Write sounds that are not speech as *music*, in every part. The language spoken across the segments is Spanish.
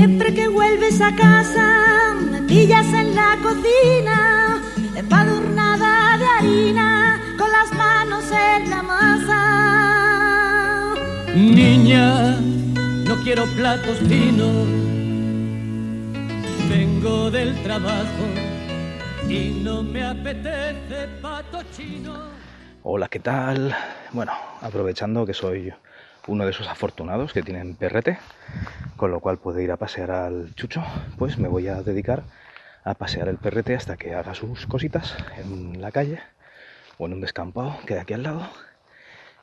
Siempre que vuelves a casa, me pillas en la cocina, empadurnada de harina, con las manos en la masa. Niña, no quiero platos finos, vengo del trabajo y no me apetece pato chino. Hola, ¿qué tal? Bueno, aprovechando que soy uno de esos afortunados que tienen perrete, con lo cual puede ir a pasear al chucho, pues me voy a dedicar a pasear el perrete hasta que haga sus cositas en la calle o en un descampado que hay aquí al lado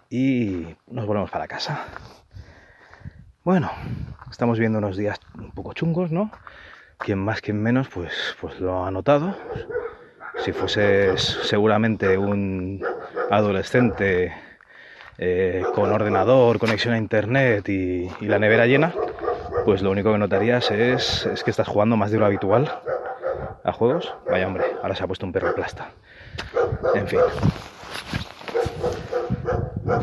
y nos volvemos para casa. Bueno, estamos viendo unos días un poco chungos, ¿no? Quien más, quien menos, pues, pues lo ha notado. Si fueses seguramente un adolescente eh, con ordenador, conexión a internet y, la nevera llena, pues lo único que notarías es, es, que estás jugando más de lo habitual a juegos. Vaya hombre, ahora se ha puesto un perro plasta. En fin.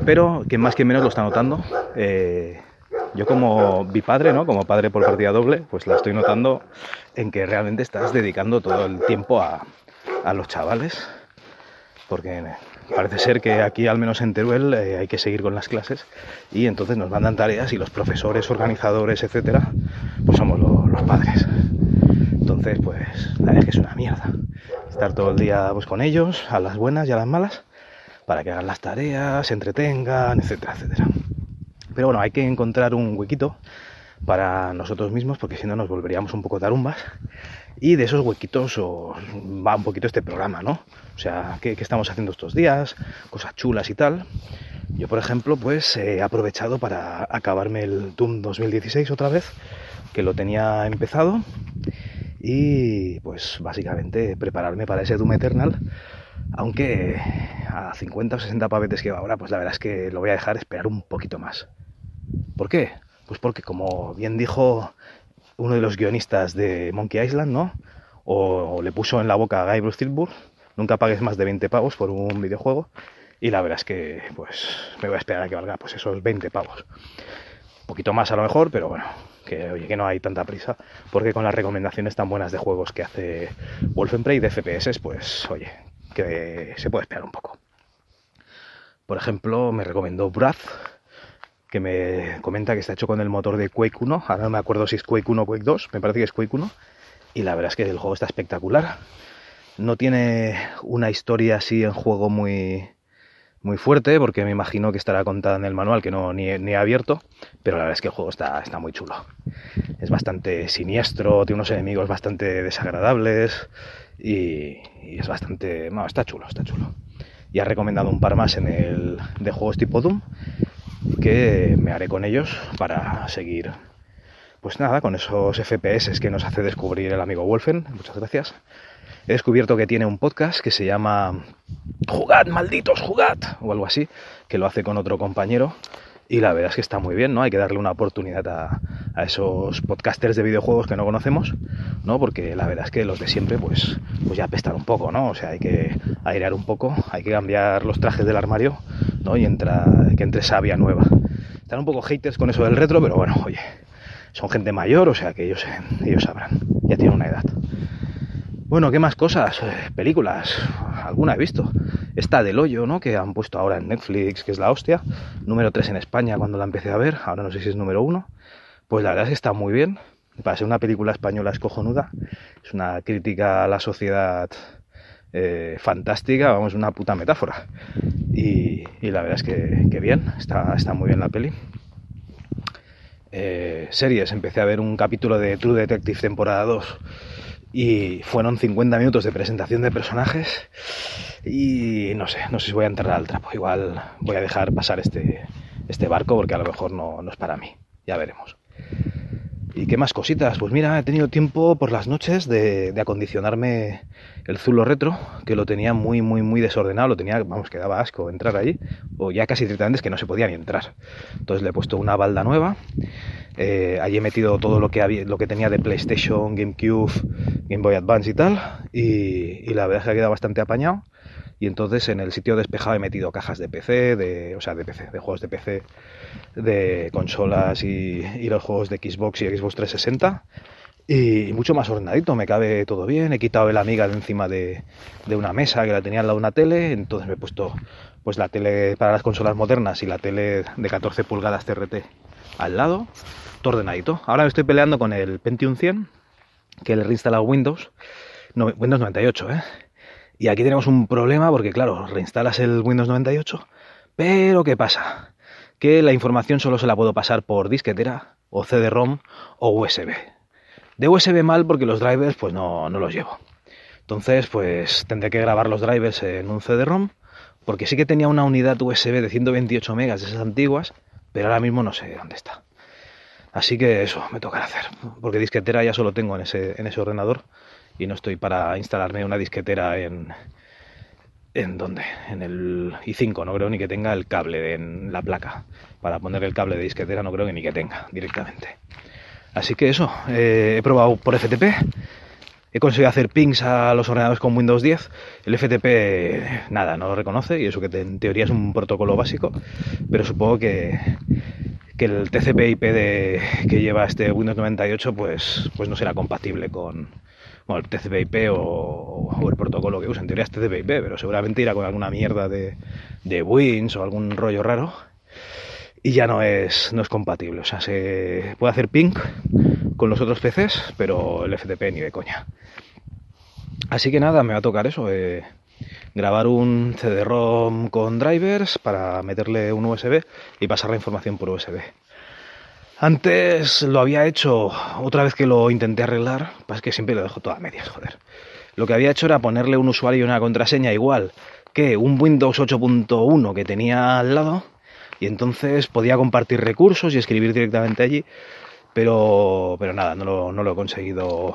Pero quien más que menos lo está notando. Eh, yo como bipadre, ¿no? Como padre por partida doble, pues la estoy notando en que realmente estás dedicando todo el tiempo a, a los chavales. Porque parece ser que aquí, al menos en Teruel, eh, hay que seguir con las clases y entonces nos mandan tareas y los profesores, organizadores, etcétera, pues somos los padres. Entonces, pues la verdad es que es una mierda. Estar todo el día pues, con ellos, a las buenas y a las malas, para que hagan las tareas, se entretengan, etcétera, etcétera. Pero bueno, hay que encontrar un huequito para nosotros mismos, porque si no nos volveríamos un poco tarumbas. Y de esos huequitos va un poquito este programa, ¿no? O sea, ¿qué, estamos haciendo estos días? Cosas chulas y tal. Yo, por ejemplo, pues he aprovechado para acabarme el Doom 2016 otra vez, que lo tenía empezado. Y pues básicamente prepararme para ese Doom Eternal. Aunque a 50 o 60 pavetes que va ahora, pues la verdad es que lo voy a dejar esperar un poquito más. ¿Por qué? Pues porque, como bien dijo uno de los guionistas de Monkey Island, ¿no? O, le puso en la boca a Guy Bruce nunca pagues más de 20 pavos por un videojuego. Y la verdad es que, pues, me voy a esperar a que valga pues esos 20 pavos. Un poquito más a lo mejor, pero bueno, que oye, que no hay tanta prisa, porque con las recomendaciones tan buenas de juegos que hace Wolfenprey de FPS, pues oye, que se puede esperar un poco. Por ejemplo, me recomendó Brath, que me comenta que está hecho con el motor de Quake 1. Ahora no me acuerdo si es Quake 1 o Quake 2, me parece que es Quake 1. Y la verdad es que el juego está espectacular. No tiene una historia así en juego muy, muy fuerte, porque me imagino que estará contada en el manual, que no ni, he abierto, pero la verdad es que el juego está, está muy chulo. Es bastante siniestro, tiene unos enemigos bastante desagradables y, y es bastante... No, está chulo, está chulo. Y ha recomendado un par más en el de juegos tipo Doom que me haré con ellos para seguir, pues nada, con esos FPS que nos hace descubrir el amigo Wolfen. Muchas gracias. He descubierto que tiene un podcast que se llama Jugad, malditos, jugad, o algo así, que lo hace con otro compañero. Y la verdad es que está muy bien, ¿no? Hay que darle una oportunidad a, esos podcasters de videojuegos que no conocemos, ¿no? Porque la verdad es que los de siempre, pues, pues ya apestan un poco, ¿no? O sea, hay que airear un poco, hay que cambiar los trajes del armario y entra, que entre sabia nueva. Están un poco haters con eso del retro, pero bueno, oye, son gente mayor, o sea que ellos, ellos sabrán, ya tienen una edad. Bueno, ¿qué más cosas? Eh, películas, alguna he visto. Esta del hoyo, ¿no? Que han puesto ahora en Netflix, que es la hostia. Número 3 en España cuando la empecé a ver, ahora no sé si es número 1. Pues la verdad es que está muy bien. Para ser una película española es cojonuda. Es una crítica a la sociedad eh, fantástica, vamos, una puta metáfora. Y, la verdad es que, bien, está, muy bien la peli. Eh, series, empecé a ver un capítulo de True Detective temporada 2 y fueron 50 minutos de presentación de personajes y no sé, no sé si voy a entrar al trapo, igual voy a dejar pasar este, este barco porque a lo mejor no, no es para mí, ya veremos. ¿Y qué más cositas? Pues mira, he tenido tiempo por las noches de, acondicionarme el Zulo Retro, que lo tenía muy, muy, muy desordenado, lo tenía, vamos, que daba asco entrar ahí, o ya casi directamente es que no se podía ni entrar. Entonces le he puesto una balda nueva, eh, allí he metido todo lo que, había, lo que tenía de PlayStation, GameCube, Game Boy Advance y tal, y, la verdad es que ha quedado bastante apañado. y entonces en el sitio despejado he metido cajas de PC, de, o sea, de PC, de juegos de PC, de consolas y, y los juegos de Xbox y Xbox 360 y mucho más ordenadito, me cabe todo bien. He quitado el amiga de encima de, de, una mesa que la tenía al lado de una tele, entonces me he puesto pues la tele para las consolas modernas y la tele de 14 pulgadas TRT al lado, todo ordenadito. Ahora me estoy peleando con el Pentium 100, que le he reinstalado Windows, Windows 98, ¿eh? Y aquí tenemos un problema porque, claro, reinstalas el Windows 98, pero ¿qué pasa? Que la información solo se la puedo pasar por disquetera o CD-ROM o USB. De USB mal porque los drivers pues no, no los llevo. Entonces pues tendré que grabar los drivers en un CD-ROM porque sí que tenía una unidad USB de 128 megas de esas antiguas, pero ahora mismo no sé dónde está. Así que eso me tocará hacer, porque disquetera ya solo tengo en ese, en ese ordenador y no estoy para instalarme una disquetera en... ¿En dónde? En el i5, no creo ni que tenga el cable en la placa. Para poner el cable de disquetera no creo que ni que tenga directamente. Así que eso, eh, he probado por FTP, he conseguido hacer pings a los ordenadores con Windows 10. El FTP, nada, no lo reconoce y eso que en teoría es un protocolo básico, pero supongo que, que el TCP/IP que lleva este Windows 98 pues, pues no será compatible con bueno, el TCP/IP o, o, el protocolo que usa. En teoría es TCP/IP, pero seguramente irá con alguna mierda de, de Wins o algún rollo raro y ya no es, no es compatible. O sea, se puede hacer ping con los otros PCs, pero el FTP ni de coña. Así que nada, me va a tocar eso, eh, grabar un CD-ROM con drivers para meterle un USB y pasar la información por USB. Antes lo había hecho, otra vez que lo intenté arreglar, pues que siempre lo dejo todo a medias, joder. Lo que había hecho era ponerle un usuario y una contraseña igual que un Windows 8.1 que tenía al lado y entonces podía compartir recursos y escribir directamente allí, pero, pero nada, no lo, no lo he conseguido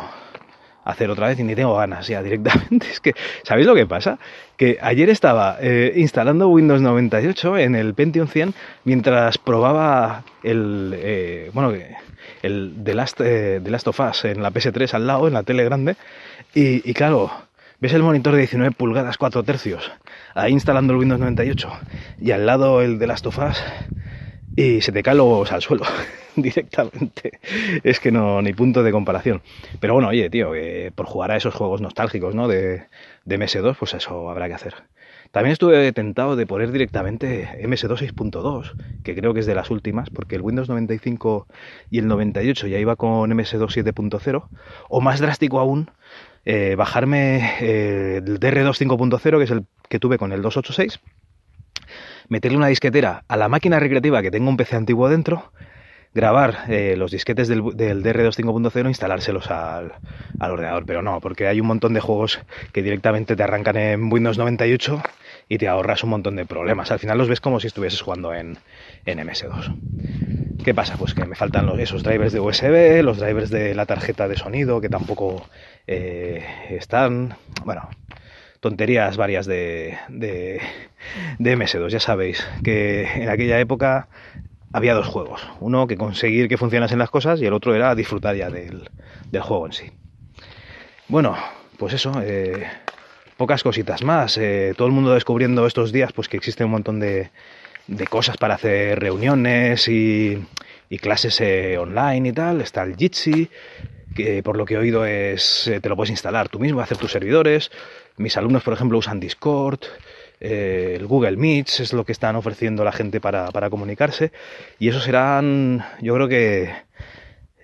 hacer otra vez y ni tengo ganas ya directamente. *laughs* Es que, ¿sabéis lo que pasa? Que ayer estaba eh, instalando Windows 98 en el Pentium 100 mientras probaba el, eh, bueno, el The Last, eh, The Last of Us en la PS3 al lado, en la tele grande, y, y claro, ves el monitor de 19 pulgadas 4 tercios ahí instalando el Windows 98 y al lado el de las tofas y se te caen los al suelo *laughs* directamente. Es que no, ni punto de comparación. Pero bueno, oye, tío, por jugar a esos juegos nostálgicos, ¿no? De, de MS2, pues eso habrá que hacer. También estuve tentado de poner directamente MS2 6.2, que creo que es de las últimas, porque el Windows 95 y el 98 ya iba con MS2 7.0, o más drástico aún, eh, bajarme eh, el DR2 5.0, que es el que tuve con el 286, meterle una disquetera a la máquina recreativa que tengo un PC antiguo dentro, grabar eh, los disquetes del, del DR2 5.0 e instalárselos al, al, ordenador. Pero no, porque hay un montón de juegos que directamente te arrancan en Windows 98 y te ahorras un montón de problemas. Al final los ves como si estuvieses jugando en, en MS2. ¿Qué pasa? Pues que me faltan los, esos drivers de USB, los drivers de la tarjeta de sonido que tampoco eh, están. Bueno, tonterías varias de, de, de, MS2. Ya sabéis que en aquella época había dos juegos. Uno que conseguir que funcionasen las cosas y el otro era disfrutar ya del, del juego en sí. Bueno, pues eso. Eh, pocas cositas más. Eh, todo el mundo descubriendo estos días pues que existe un montón de, de cosas para hacer reuniones y, y clases online y tal. Está el Jitsi, que por lo que he oído es eh, te lo puedes instalar tú mismo, hacer tus servidores. Mis alumnos, por ejemplo, usan Discord. Eh, el Google Meets es lo que están ofreciendo la gente para, para comunicarse. Y eso serán, yo creo que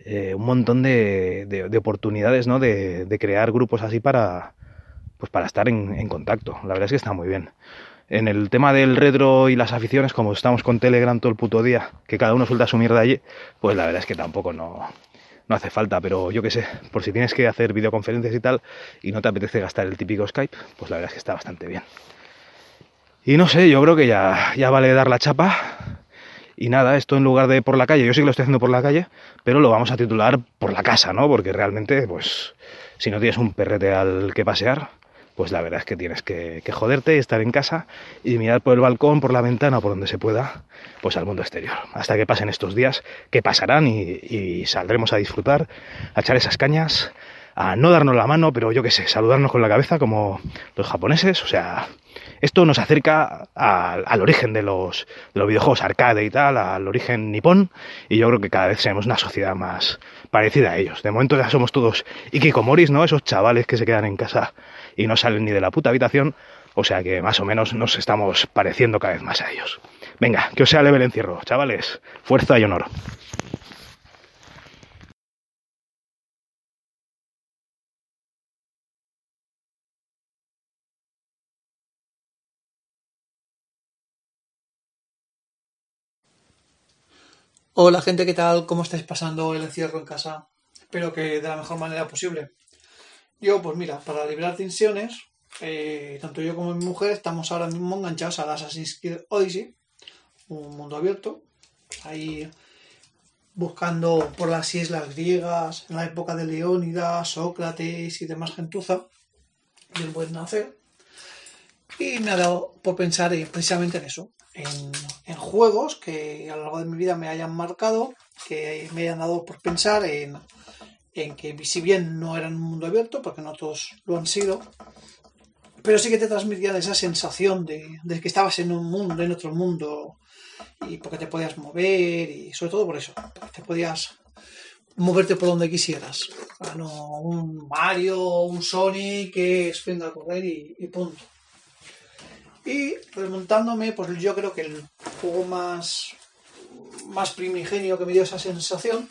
eh, un montón de, de, de oportunidades, ¿no? De, de, crear grupos así para, pues para estar en, en contacto. La verdad es que está muy bien. En el tema del retro y las aficiones, como estamos con Telegram todo el puto día, que cada uno suelta su mierda allí, pues la verdad es que tampoco no, no hace falta, pero yo qué sé, por si tienes que hacer videoconferencias y tal y no te apetece gastar el típico Skype, pues la verdad es que está bastante bien. Y no sé, yo creo que ya, ya vale dar la chapa. Y nada, esto en lugar de por la calle, yo sí que lo estoy haciendo por la calle, pero lo vamos a titular por la casa, ¿no? Porque realmente, pues, si no tienes un perrete al que pasear, pues la verdad es que tienes que, joderte y estar en casa y mirar por el balcón, por la ventana o por donde se pueda, pues al mundo exterior. Hasta que pasen estos días, que pasarán y, y saldremos a disfrutar, a echar esas cañas, a no darnos la mano, pero yo qué sé, saludarnos con la cabeza como los japoneses, o sea, esto nos acerca al origen de los, de los videojuegos arcade y tal, al origen nipón, y yo creo que cada vez seremos una sociedad más parecida a ellos. De momento ya somos todos ikikomoris, ¿no? Esos chavales que se quedan en casa y no salen ni de la puta habitación, o sea que más o menos nos estamos pareciendo cada vez más a ellos. Venga, que os sea leve el encierro, chavales. Fuerza y honor. Hola gente, ¿qué tal? ¿Cómo estáis pasando el encierro en casa? Espero que de la mejor manera posible. Yo, pues mira, para liberar tensiones, eh, tanto yo como mi mujer estamos ahora mismo enganchados a Assassin's Creed Odyssey, un mundo abierto, ahí buscando por las islas griegas, en la época de Leónidas, Sócrates y demás gentuza del buen nacer. Y me ha dado por pensar precisamente en eso, en, juegos que a lo largo de mi vida me hayan marcado, que me hayan dado por pensar en, en que si bien no eran un mundo abierto, porque no todos lo han sido, pero sí que te transmitían esa sensación de, que estabas en un mundo, en otro mundo, y porque te podías mover, y sobre todo por eso, te podías moverte por donde quisieras. no un Mario, un Sonic que es a correr y punto. Y remontándome, pues yo creo que el juego más, más primigenio que me dio esa sensación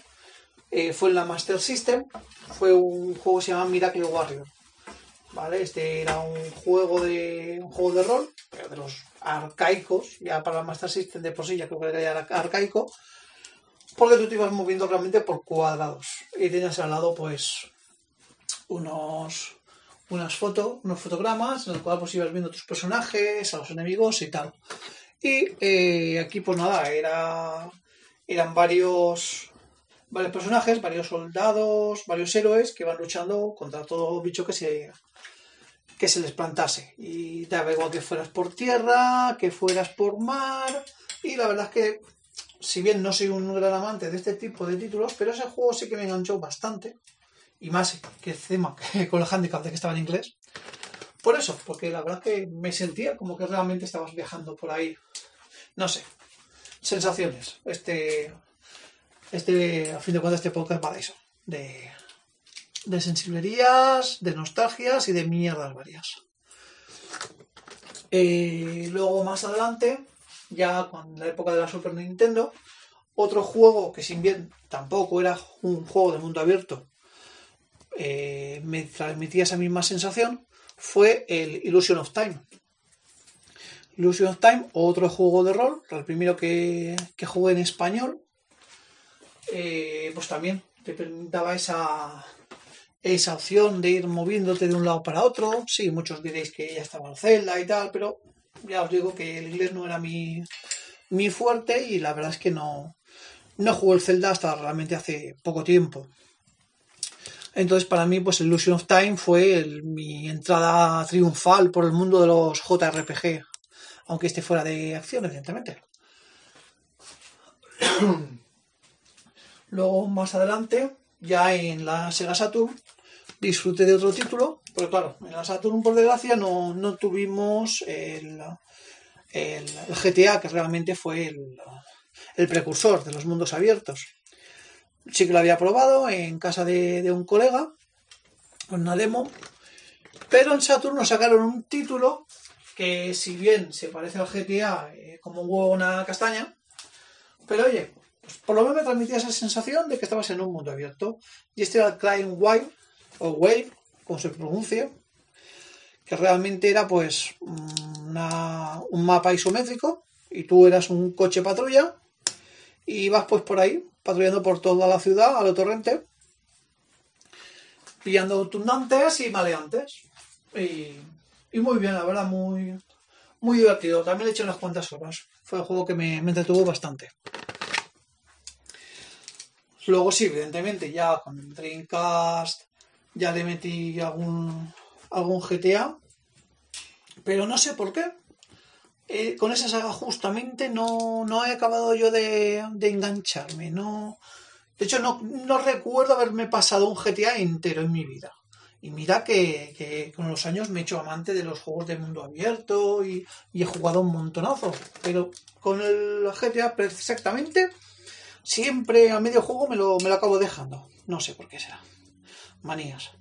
eh, fue en la Master System. Fue un juego que se llama Miracle Warrior. ¿Vale? Este era un juego de un juego de rol, pero de los arcaicos, ya para la Master System de por sí ya creo que era arcaico, porque tú te ibas moviendo realmente por cuadrados y tenías al lado pues unos unas fotos, unos fotogramas en los cuales pues ibas viendo tus personajes, a los enemigos y tal. Y eh, aquí pues nada, era, eran varios, varios personajes, varios soldados, varios héroes que iban luchando contra todo bicho que se, que se les plantase. Y daba igual que fueras por tierra, que fueras por mar. Y la verdad es que, si bien no soy un gran amante de este tipo de títulos, pero ese juego sí que me enganchó bastante y más que encima *laughs* con el handicap de que estaba en inglés. Por eso, porque la verdad que me sentía como que realmente estabas viajando por ahí. No sé, sensaciones. Este, este, a fin de cuentas, este podcast eso. De, de sensiblerías, de nostalgias y de mierdas varias. Eh, luego más adelante, ya con la época de la Super Nintendo, otro juego que sin bien tampoco era un juego de mundo abierto, eh, me transmitía esa misma sensación fue el Illusion of Time. Illusion of Time, otro juego de rol, el primero que, jugué en español, eh, pues también te permitaba esa, esa opción de ir moviéndote de un lado para otro. Sí, muchos diréis que ya estaba en Zelda y tal, pero ya os digo que el inglés no era mi, mi fuerte y la verdad es que no, no jugué el Zelda hasta realmente hace poco tiempo. Entonces, para mí, pues Illusion of Time fue mi entrada triunfal por el mundo de los JRPG, aunque esté fuera de acción, evidentemente. *clears throat* Luego, más adelante, ya en la Sega Saturn, disfruté de otro título, porque claro, en la Saturn, por desgracia, no, tuvimos el, GTA, que realmente fue el precursor de los mundos abiertos sí que lo había probado en casa de, un colega, con una demo, pero en Saturn nos sacaron un título que si bien se parece al GTA eh, como un huevo una castaña, pero oye, pues por lo menos me transmitía esa sensación de que estabas en un mundo abierto. Y este era el Klein Wild, o Wave, como se pronuncia, que realmente era pues un mapa isométrico y tú eras un coche patrulla y vas pues por ahí patrullando por toda la ciudad a lo torrente, pillando tundantes y maleantes. Y, muy bien, la verdad, muy, muy divertido. También le eché unas cuantas horas. Fue un juego que me, entretuvo bastante. Luego sí, evidentemente, ya con el Dreamcast ya le metí algún, algún GTA. Pero no sé por qué. Eh, con esa saga justamente no, he acabado yo de, engancharme, no, De hecho, no, no recuerdo haberme pasado un GTA entero en mi vida. Y mira que, que con los años me he hecho amante de los juegos de mundo abierto y, y he jugado un montonazo. Pero con el GTA exactamente, siempre a medio juego me lo, me lo acabo dejando. No sé por qué será. Manías.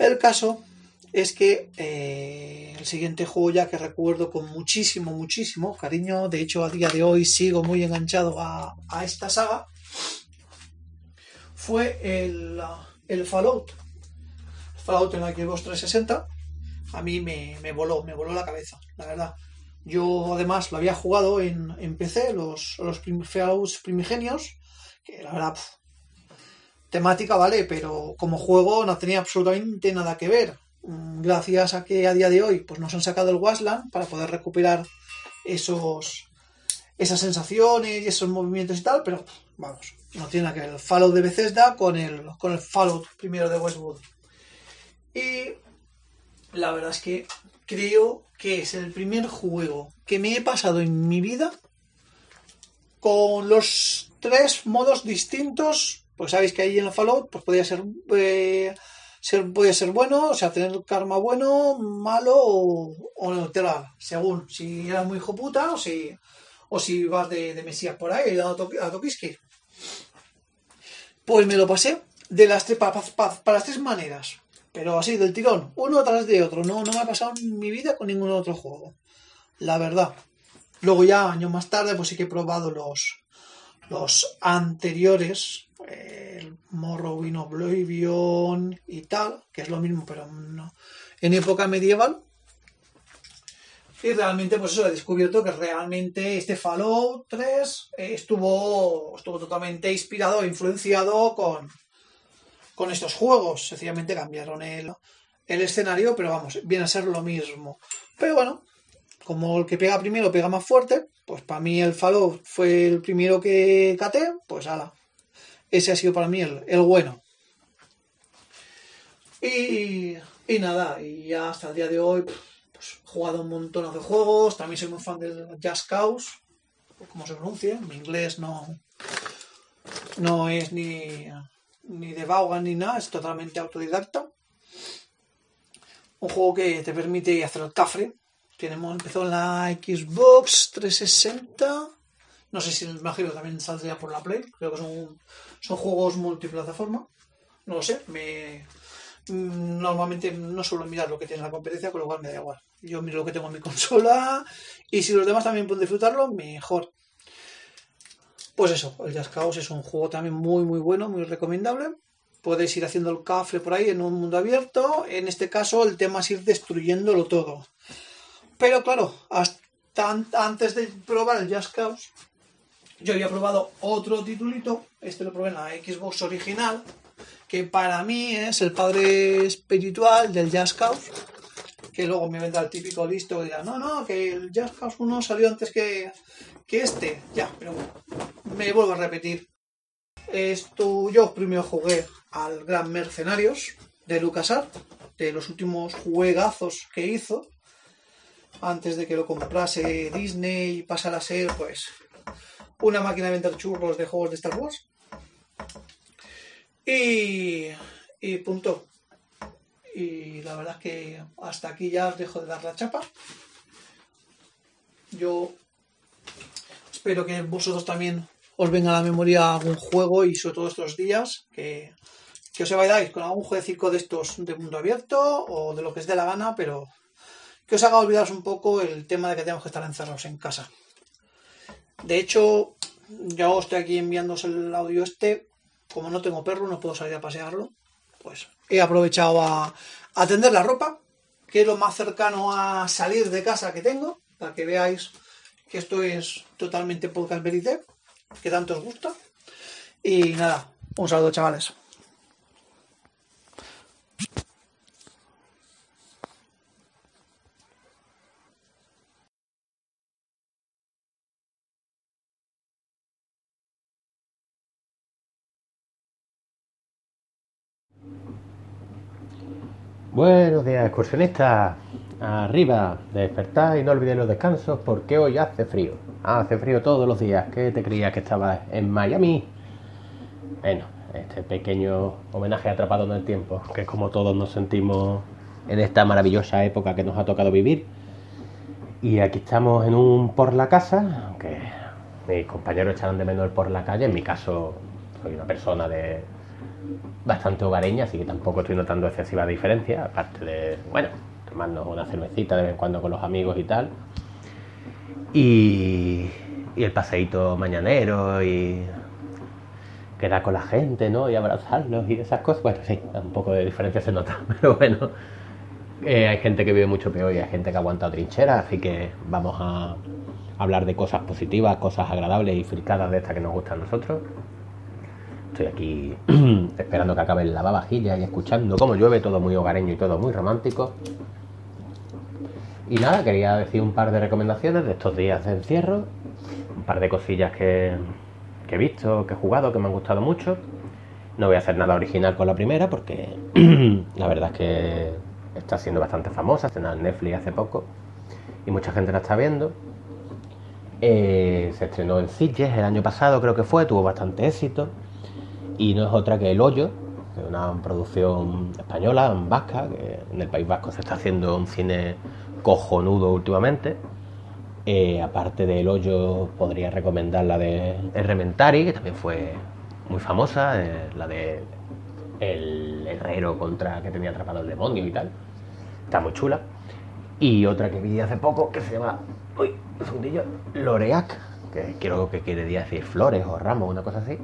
El caso es que eh, el siguiente juego ya que recuerdo con muchísimo, muchísimo cariño, de hecho a día de hoy sigo muy enganchado a, a esta saga, fue el, el Fallout. Fallout en la Xbox 360 a mí me, me, voló, me voló la cabeza, la verdad. Yo además lo había jugado en, en PC, los, los Fallouts primigenios, que la verdad, temática vale, pero como juego no tenía absolutamente nada que ver gracias a que a día de hoy pues nos han sacado el Wasland para poder recuperar esos esas sensaciones y esos movimientos y tal, pero vamos, no tiene nada que ver el Fallout de Bethesda con el, con el Fallout primero de Westwood. Y la verdad es que creo que es el primer juego que me he pasado en mi vida con los tres modos distintos. Pues sabéis que ahí en el Fallout pues podía ser eh, ser, puede ser bueno, o sea, tener karma bueno, malo o, o neutral, según si eras muy hijo puta o si, o si vas de, de mesías por ahí dando to, a Tokiski. Pues me lo pasé de las tres, para, las tres maneras, pero así del tirón, uno tras de otro. No, no me ha pasado en mi vida con ningún otro juego, la verdad. Luego ya años más tarde, pues sí que he probado los, los anteriores, el Morrowind Oblivion y tal, que es lo mismo, pero no, en época medieval. Y realmente, pues eso, he descubierto que realmente este Fallout 3 estuvo, estuvo totalmente inspirado influenciado con, con estos juegos. Sencillamente cambiaron el, el escenario, pero vamos, viene a ser lo mismo. Pero bueno, como el que pega primero pega más fuerte, pues para mí el Fallout fue el primero que caté, pues ala, ese ha sido para mí el, el bueno. Y, y, nada, y ya hasta el día de hoy pues, he jugado un montón de juegos. También soy muy fan del Jazz Cause, como se pronuncia. Mi inglés no, no es ni, ni de Vaughan ni nada, es totalmente autodidacta. Un juego que te permite hacer el cafre. Tenemos, empezó en la Xbox 360. No sé si me imagino también saldría por la Play. Creo que son, son juegos multiplataforma. No lo sé. Me, normalmente no suelo mirar lo que tiene la competencia, con lo cual me da igual. Yo miro lo que tengo en mi *laughs* consola y si los demás también pueden disfrutarlo, mejor. Pues eso, el Just Cause es un juego también muy muy bueno, muy recomendable. Podéis ir haciendo el cafre por ahí en un mundo abierto. En este caso el tema es ir destruyéndolo todo. Pero claro, hasta antes de probar el Just Cause, yo había probado otro titulito, este lo probé en la Xbox original, que para mí es el padre espiritual del Just Cause, que luego me vendrá el típico listo y dirá, no, no, que el Just Cause 1 salió antes que, que este. Ya, pero bueno, me vuelvo a repetir. Esto, yo primero jugué al Gran Mercenarios de LucasArts, de los últimos juegazos que hizo, antes de que lo comprase Disney y pasara a ser, pues, una máquina de vender churros de juegos de Star Wars. Y, y punto. Y la verdad que hasta aquí ya os dejo de dar la chapa. Yo espero que vosotros también os venga a la memoria algún juego y sobre todo estos días que, que os vayáis con algún jueguecito de estos de mundo abierto o de lo que os dé la gana, pero que os haga olvidaros un poco el tema de que tenemos que estar encerrados en casa. De hecho, yo estoy aquí enviándoos el audio este. Como no tengo perro, no puedo salir a pasearlo. Pues he aprovechado a, a tender la ropa, que es lo más cercano a salir de casa que tengo, para que veáis que esto es totalmente podcast verité, que tanto os gusta. Y nada, un saludo chavales. Buenos días, excursionistas. Arriba, despertad y no olvidéis los descansos porque hoy hace frío. Hace frío todos los días. ¿Qué te creías que estabas en Miami? bueno, este pequeño homenaje atrapado en el tiempo, que es como todos nos sentimos en esta maravillosa época que nos ha tocado vivir. Y aquí estamos en un por la casa, aunque mis compañeros echarán de menos el por la calle, en mi caso soy una persona de bastante hogareña, así que tampoco estoy notando excesiva diferencia, aparte de, bueno, tomarnos una cervecita de vez en cuando con los amigos y tal. Y, el paseíto mañanero y quedar con la gente, ¿no? Y abrazarlos y esas cosas. Bueno, sí, un poco de diferencia se nota, *laughs* pero bueno. Eh, hay gente que vive mucho peor y hay gente que aguanta trincheras, así que vamos a hablar de cosas positivas, cosas agradables y fricadas de estas que nos gustan a nosotros. Estoy aquí *clears throat* esperando que acabe el lavavajillas y escuchando cómo llueve, todo muy hogareño y todo muy romántico. Y nada, quería decir un par de recomendaciones de estos días de encierro, un par de cosillas que, he visto, que he jugado, que me han gustado mucho. No voy a hacer nada original con la primera porque *clears throat* la verdad es que está siendo bastante famosa, se en Netflix hace poco y mucha gente la está viendo. Eh, se estrenó en Sitges el año pasado, creo que fue, tuvo bastante éxito y no es otra que El Hoyo, que es una producción española, vasca, que en el País Vasco se está haciendo un cine cojonudo últimamente. Eh, aparte de El Hoyo, podría recomendar la de Rementari, que también fue muy famosa, eh, la de El Herrero contra que tenía atrapado el demonio y tal. Está muy chula. Y otra que vi hace poco que se llama, uy, un segundillo, Loreac, que creo que quiere decir flores o ramos, una cosa así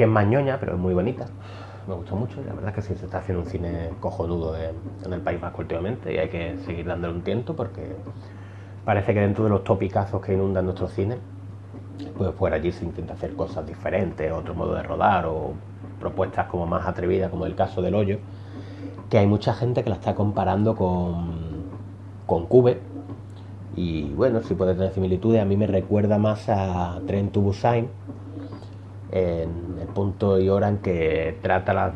que es mañoña, pero es muy bonita. Me gustó mucho la verdad es que sí se está haciendo un cine cojonudo en, en el País Vasco últimamente y hay que seguir dándole un tiento porque parece que dentro de los topicazos que inundan nuestro cine, pues por allí se intenta hacer cosas diferentes, otro modo de rodar o propuestas como más atrevidas, como el caso del hoyo, que hay mucha gente que la está comparando con, con Cube. Y bueno, si puede tener similitudes, a mí me recuerda más a Tren to Busan, en el punto y hora en que trata las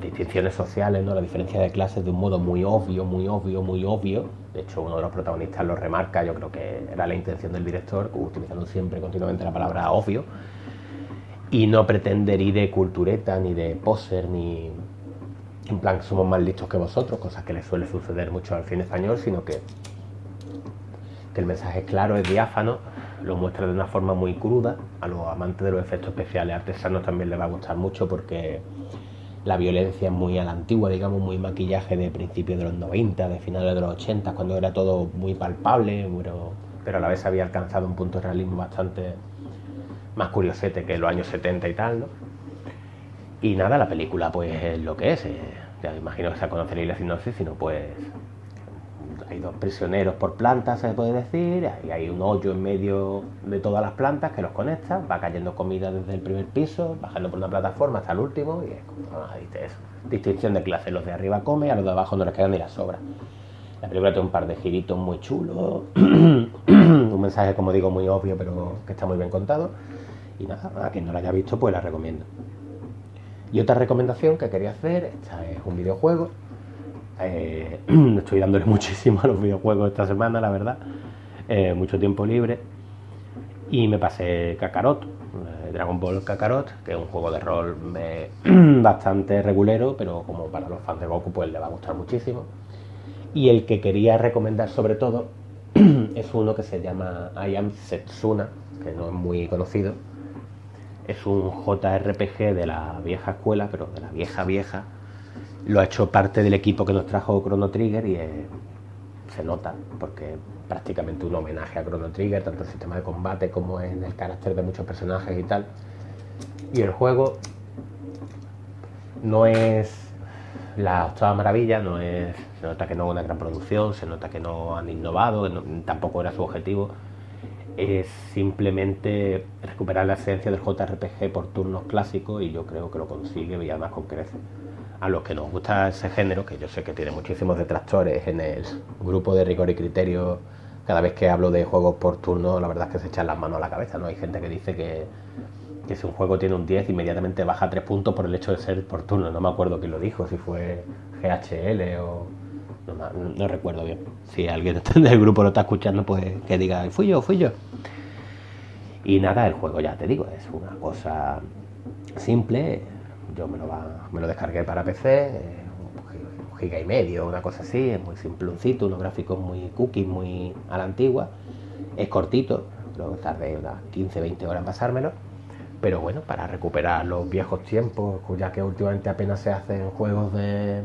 distinciones sociales, ¿no? la diferencia de clases de un modo muy obvio, muy obvio, muy obvio. De hecho, uno de los protagonistas lo remarca, yo creo que era la intención del director, utilizando siempre continuamente la palabra obvio, y no pretender ir de cultureta, ni de poser, ni en plan somos más listos que vosotros, cosas que le suele suceder mucho al cine español, sino que el mensaje es claro, es diáfano lo muestra de una forma muy cruda. A los amantes de los efectos especiales artesanos también les va a gustar mucho porque la violencia es muy a la antigua, digamos, muy maquillaje de principios de los 90, de finales de los 80, cuando era todo muy palpable, pero, pero a la vez había alcanzado un punto de realismo bastante más curiosete que los años 70 y tal, ¿no? Y nada, la película pues es lo que es. Eh, ya imagino que se conoceréis la sinopsis, sino pues hay dos prisioneros por planta, se puede decir, y hay un hoyo en medio de todas las plantas que los conecta, va cayendo comida desde el primer piso, bajando por una plataforma hasta el último, y es como, ah, distinción de clase, los de arriba comen, a los de abajo no les quedan ni la sobra. La película tiene un par de giritos muy chulos, *clears throat* un mensaje, como digo, muy obvio, pero que está muy bien contado, y nada, a quien no la haya visto, pues la recomiendo. Y otra recomendación que quería hacer, esta es un videojuego, eh, *clears throat* estoy dándole *laughs* muchísimo a los videojuegos esta semana, la verdad. Eh, mucho tiempo libre. Y me pasé Kakarot, eh, Dragon Ball Kakarot, que es un juego de rol *clears throat* bastante regulero, pero como para los fans de Goku pues le va a gustar muchísimo. Y el que quería recomendar sobre todo *clears throat* es uno que se llama I Am Setsuna, que no es muy conocido. Es un JRPG de la vieja escuela, pero de la vieja vieja, lo ha hecho parte del equipo que nos trajo Chrono Trigger y se nota, porque prácticamente un homenaje a Chrono Trigger, tanto el sistema de combate como en el carácter de muchos personajes y tal. Y el juego no es la octava maravilla, no es, se nota que no es una gran producción, se nota que no han innovado, tampoco era su objetivo. Es simplemente recuperar la esencia del JRPG por turnos clásicos y yo creo que lo consigue y además con creces a los que nos gusta ese género, que yo sé que tiene muchísimos detractores en el grupo de rigor y criterio, cada vez que hablo de juegos por turno, la verdad es que se echan las manos a la cabeza, ¿no? Hay gente que dice que, si un juego tiene un 10, inmediatamente baja 3 puntos por el hecho de ser por turno. No me acuerdo quién lo dijo, si fue GHL o... No, recuerdo bien. Si alguien *laughs* del grupo lo está escuchando, pues que diga, fui yo, fui yo. Y nada, el juego ya te digo, es una cosa simple. Yo me lo, va- me lo descargué para PC, eh, un giga y medio, una cosa así, es muy simploncito, unos gráficos muy cookies, muy a la antigua. Es cortito, creo tardé unas 15-20 horas en pasármelo. Pero bueno, para recuperar los viejos tiempos, ya que últimamente apenas se hacen juegos de,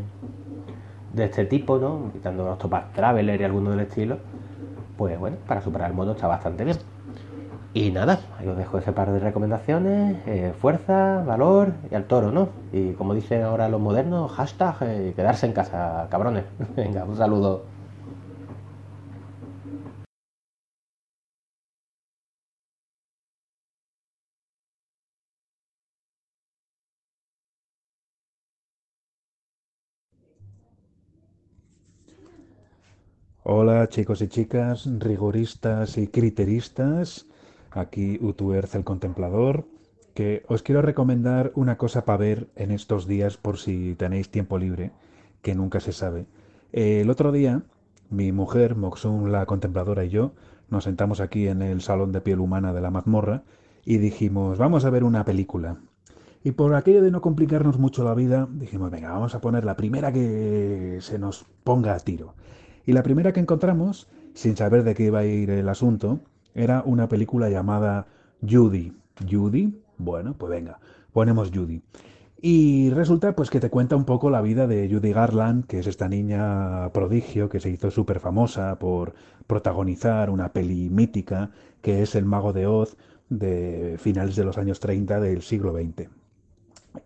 de este tipo, ¿no? Quitando Octopath Traveler y alguno del estilo, pues bueno, para superar el modo está bastante bien. Y nada, ahí os dejo ese par de recomendaciones, eh, fuerza, valor y al toro, ¿no? Y como dicen ahora los modernos, hashtag eh, quedarse en casa, cabrones. *laughs* Venga, un saludo. Hola chicos y chicas, rigoristas y criteristas, aquí Utuerz el Contemplador, que os quiero recomendar una cosa para ver en estos días por si tenéis tiempo libre, que nunca se sabe. El otro día, mi mujer, Moxun la Contempladora y yo, nos sentamos aquí en el salón de piel humana de la mazmorra y dijimos, vamos a ver una película. Y por aquello de no complicarnos mucho la vida, dijimos, venga, vamos a poner la primera que se nos ponga a tiro. Y la primera que encontramos, sin saber de qué iba a ir el asunto, era una película llamada Judy. ¿Judy? Bueno, pues venga, ponemos Judy. Y resulta pues que te cuenta un poco la vida de Judy Garland, que es esta niña prodigio que se hizo súper famosa por protagonizar una peli mítica que es El Mago de Oz de finales de los años 30 del siglo XX.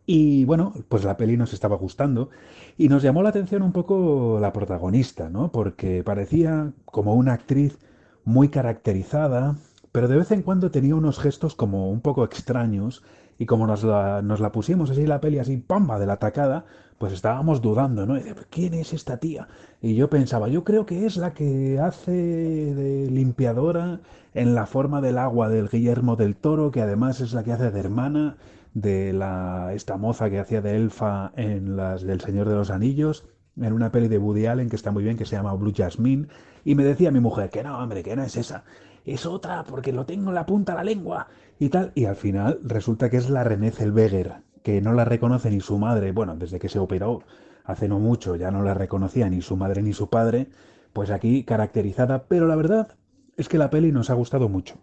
Y bueno, pues la peli nos estaba gustando y nos llamó la atención un poco la protagonista, ¿no? Porque parecía como una actriz muy caracterizada, pero de vez en cuando tenía unos gestos como un poco extraños y como nos la, nos la pusimos así la peli así, ¡pamba! de la tacada, pues estábamos dudando, ¿no? ¿Quién es esta tía? Y yo pensaba, yo creo que es la que hace de limpiadora en la forma del agua del Guillermo del Toro, que además es la que hace de hermana de la esta moza que hacía de elfa en las del Señor de los Anillos, en una peli de Woody Allen que está muy bien, que se llama Blue Jasmine, y me decía mi mujer que no, hombre, que no es esa, es otra, porque lo tengo en la punta de la lengua, y tal, y al final resulta que es la René Zellweger, que no la reconoce ni su madre, bueno, desde que se operó hace no mucho ya no la reconocía ni su madre ni su padre, pues aquí caracterizada, pero la verdad es que la peli nos ha gustado mucho.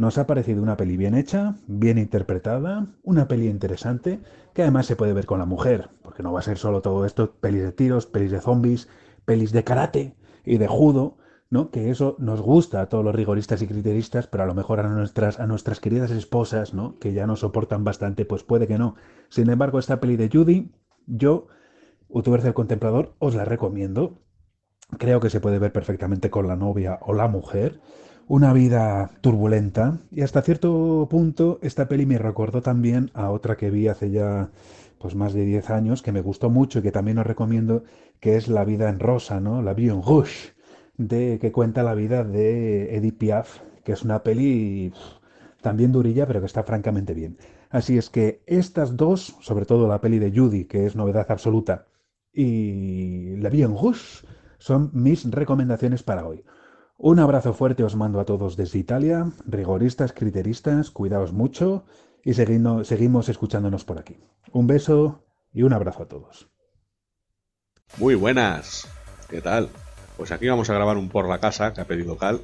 Nos ha parecido una peli bien hecha, bien interpretada, una peli interesante, que además se puede ver con la mujer, porque no va a ser solo todo esto, pelis de tiros, pelis de zombies, pelis de karate y de judo, ¿no? Que eso nos gusta a todos los rigoristas y criteristas, pero a lo mejor a nuestras, queridas esposas, ¿no? Que ya nos soportan bastante, pues puede que no. Sin embargo, esta peli de Judy, yo, youtuber del contemplador, os la recomiendo. Creo que se puede ver perfectamente con la novia o la mujer una vida turbulenta y hasta cierto punto esta peli me recordó también a otra que vi hace ya pues más de 10 años que me gustó mucho y que también os recomiendo que es La vida en rosa, ¿no? La vie en rouge de que cuenta la vida de Edith Piaf, que es una peli también durilla, pero que está francamente bien. Así es que estas dos, sobre todo la peli de Judy, que es novedad absoluta, y La vie en rouge, son mis recomendaciones para hoy. Un abrazo fuerte os mando a todos desde Italia, rigoristas, criteristas, cuidaos mucho y seguimos escuchándonos por aquí. Un beso y un abrazo a todos. Muy buenas, ¿qué tal? Pues aquí vamos a grabar un por la casa que ha pedido Cal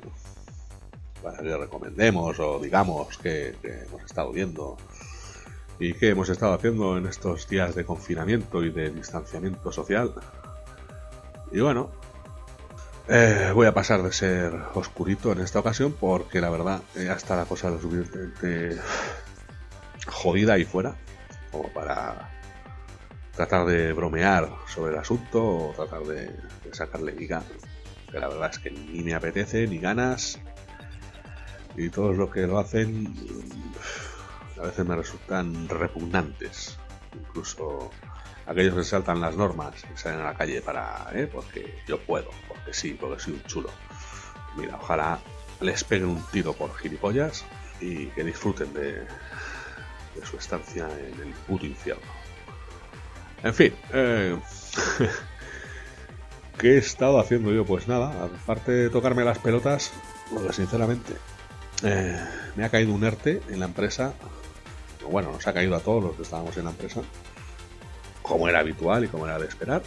para que recomendemos o digamos que, que hemos estado viendo y qué hemos estado haciendo en estos días de confinamiento y de distanciamiento social. Y bueno, eh, voy a pasar de ser oscurito en esta ocasión porque la verdad eh, ya está la cosa lo suficientemente jodida ahí fuera como para tratar de bromear sobre el asunto o tratar de, sacarle miga. Que la verdad es que ni me apetece, ni ganas. Y todos los que lo hacen mm, a veces me resultan repugnantes. Incluso aquellos que saltan las normas y salen a la calle para, ¿eh? porque yo puedo, porque sí, porque soy un chulo. Mira, ojalá les peguen un tiro por gilipollas y que disfruten de, su estancia en el puto infierno. En fin, eh, *laughs* ¿qué he estado haciendo yo? Pues nada, aparte de tocarme las pelotas, porque sinceramente eh, me ha caído un ERTE en la empresa bueno, nos ha caído a todos los que estábamos en la empresa, como era habitual y como era de esperar.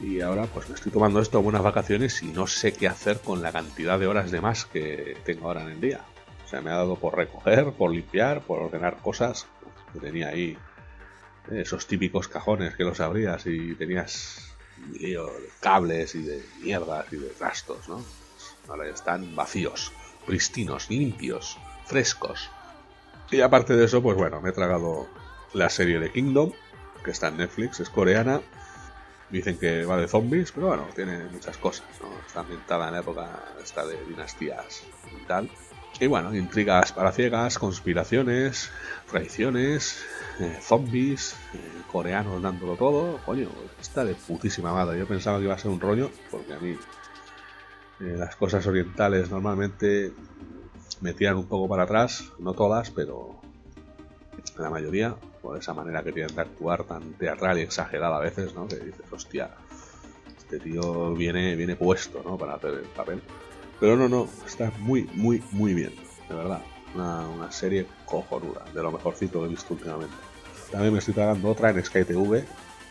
Y ahora pues me estoy tomando esto como unas vacaciones y no sé qué hacer con la cantidad de horas de más que tengo ahora en el día. O sea, me ha dado por recoger, por limpiar, por ordenar cosas que tenía ahí. Esos típicos cajones que los abrías y tenías lío de cables y de mierdas y de trastos, ¿no? Ahora están vacíos, pristinos, limpios, frescos. Y aparte de eso, pues bueno, me he tragado la serie de Kingdom, que está en Netflix, es coreana. Dicen que va de zombies, pero bueno, tiene muchas cosas, ¿no? Está ambientada en la época esta de dinastías y tal. Y bueno, intrigas para ciegas, conspiraciones, traiciones, eh, zombies, eh, coreanos dándolo todo. Coño, está de putísima madre. Yo pensaba que iba a ser un rollo, porque a mí eh, las cosas orientales normalmente me tiran un poco para atrás, no todas, pero la mayoría, por esa manera que tienen de actuar tan teatral y exagerada a veces, ¿no? Que dices, hostia, este tío viene, viene puesto, ¿no? Para hacer el papel. Pero no, no, está muy, muy, muy bien, de verdad. Una, una serie cojonuda, de lo mejorcito que he visto últimamente. También me estoy tragando otra en Sky TV,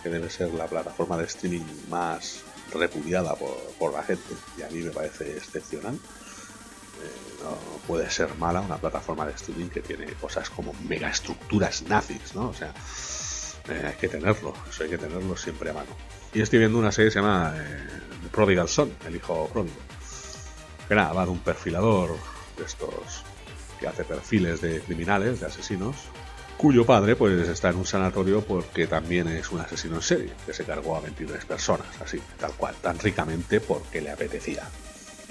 que debe ser la plataforma de streaming más repudiada por, por la gente, y a mí me parece excepcional. Eh, no puede ser mala una plataforma de streaming que tiene cosas como megaestructuras nazis, ¿no? O sea, eh, hay que tenerlo, eso hay que tenerlo siempre a mano. Y estoy viendo una serie que se llama eh, Prodigal Son, el hijo pródigo. Que nada, va de un perfilador de estos que hace perfiles de criminales, de asesinos, cuyo padre pues está en un sanatorio porque también es un asesino en serie, que se cargó a 23 personas, así, tal cual, tan ricamente porque le apetecía.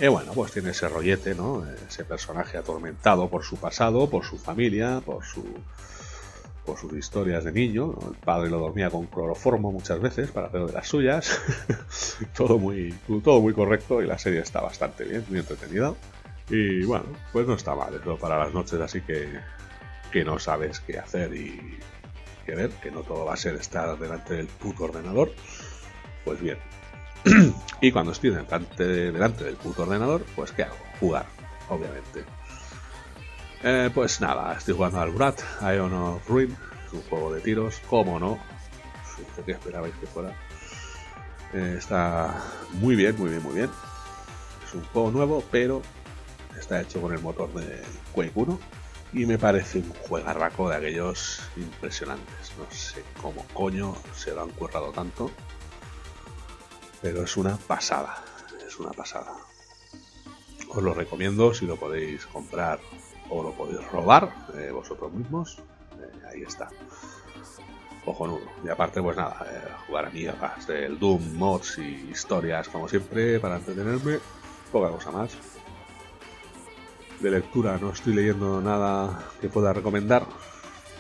Y bueno, pues tiene ese rollete, ¿no? Ese personaje atormentado por su pasado, por su familia, por su por sus historias de niño. El padre lo dormía con cloroformo muchas veces para hacer de las suyas. *laughs* todo muy todo muy correcto y la serie está bastante bien, muy entretenida. Y bueno, pues no está mal, eso para las noches así que que no sabes qué hacer y qué ver, que no todo va a ser estar delante del puto ordenador. Pues bien, y cuando estoy delante, del puto ordenador, pues ¿qué hago? Jugar, obviamente. Eh, pues nada, estoy jugando al Brat, Ion of Ruin, es un juego de tiros, cómo no, ¿qué esperabais que fuera? Eh, está muy bien, muy bien, muy bien. Es un juego nuevo, pero está hecho con el motor de Quake 1 y me parece un juegarraco de aquellos impresionantes. No sé cómo coño se lo han currado tanto pero es una pasada, es una pasada. Os lo recomiendo si lo podéis comprar o lo podéis robar eh, vosotros mismos. Eh, ahí está. Cojonudo. Y aparte, pues nada, eh, jugar a mierdas del Doom, mods y historias como siempre para entretenerme. Poca cosa más. De lectura no estoy leyendo nada que pueda recomendar.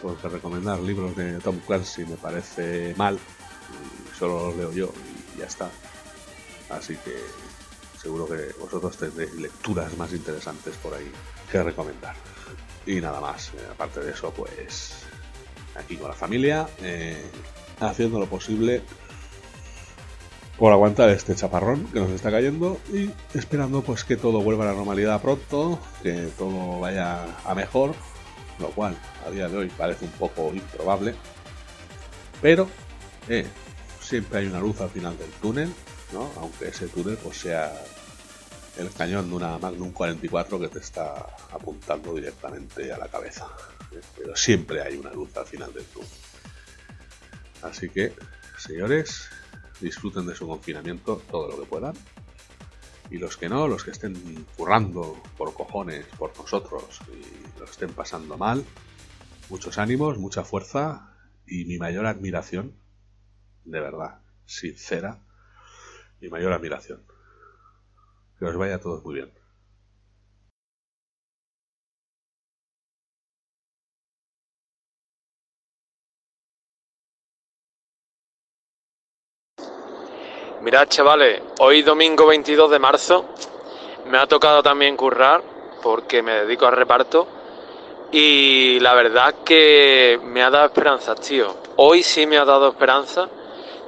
Porque recomendar libros de Tom Clancy me parece mal. Solo los leo yo y ya está. Así que seguro que vosotros tendréis lecturas más interesantes por ahí que recomendar. Y nada más, eh, aparte de eso, pues aquí con la familia, eh, haciendo lo posible por aguantar este chaparrón que nos está cayendo y esperando pues que todo vuelva a la normalidad pronto, que todo vaya a mejor, lo cual a día de hoy parece un poco improbable, pero eh, siempre hay una luz al final del túnel aunque ese túnel pues, sea el cañón de una Magnum 44 que te está apuntando directamente a la cabeza. Pero siempre hay una luz al final del túnel. Así que, señores, disfruten de su confinamiento todo lo que puedan. Y los que no, los que estén currando por cojones por nosotros y lo estén pasando mal, muchos ánimos, mucha fuerza y mi mayor admiración, de verdad, sincera, mi mayor admiración. Que os vaya a todos muy bien. Mirad, chavales, hoy domingo 22 de marzo me ha tocado también currar porque me dedico al reparto y la verdad que me ha dado esperanza, tío. Hoy sí me ha dado esperanza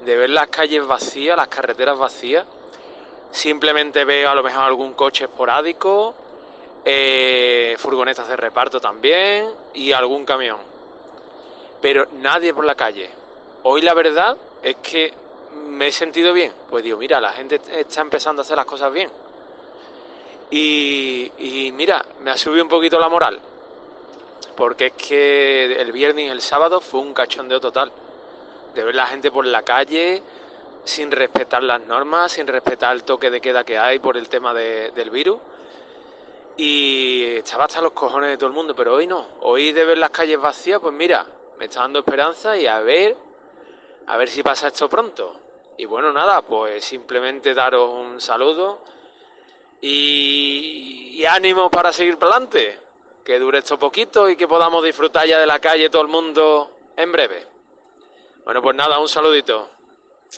de ver las calles vacías, las carreteras vacías. Simplemente veo a lo mejor algún coche esporádico, eh, furgonetas de reparto también y algún camión. Pero nadie por la calle. Hoy la verdad es que me he sentido bien. Pues digo, mira, la gente está empezando a hacer las cosas bien. Y, y mira, me ha subido un poquito la moral. Porque es que el viernes y el sábado fue un cachondeo total. De ver la gente por la calle sin respetar las normas, sin respetar el toque de queda que hay por el tema de- del virus. Y estaba hasta los cojones de todo el mundo, pero hoy no. Hoy de ver las calles vacías, pues mira, me está dando esperanza y a ver, a ver si pasa esto pronto. Y bueno, nada, pues simplemente daros un saludo y, y ánimo para seguir para adelante. Que dure esto poquito y que podamos disfrutar ya de la calle todo el mundo en breve. Bueno, pues nada, un saludito.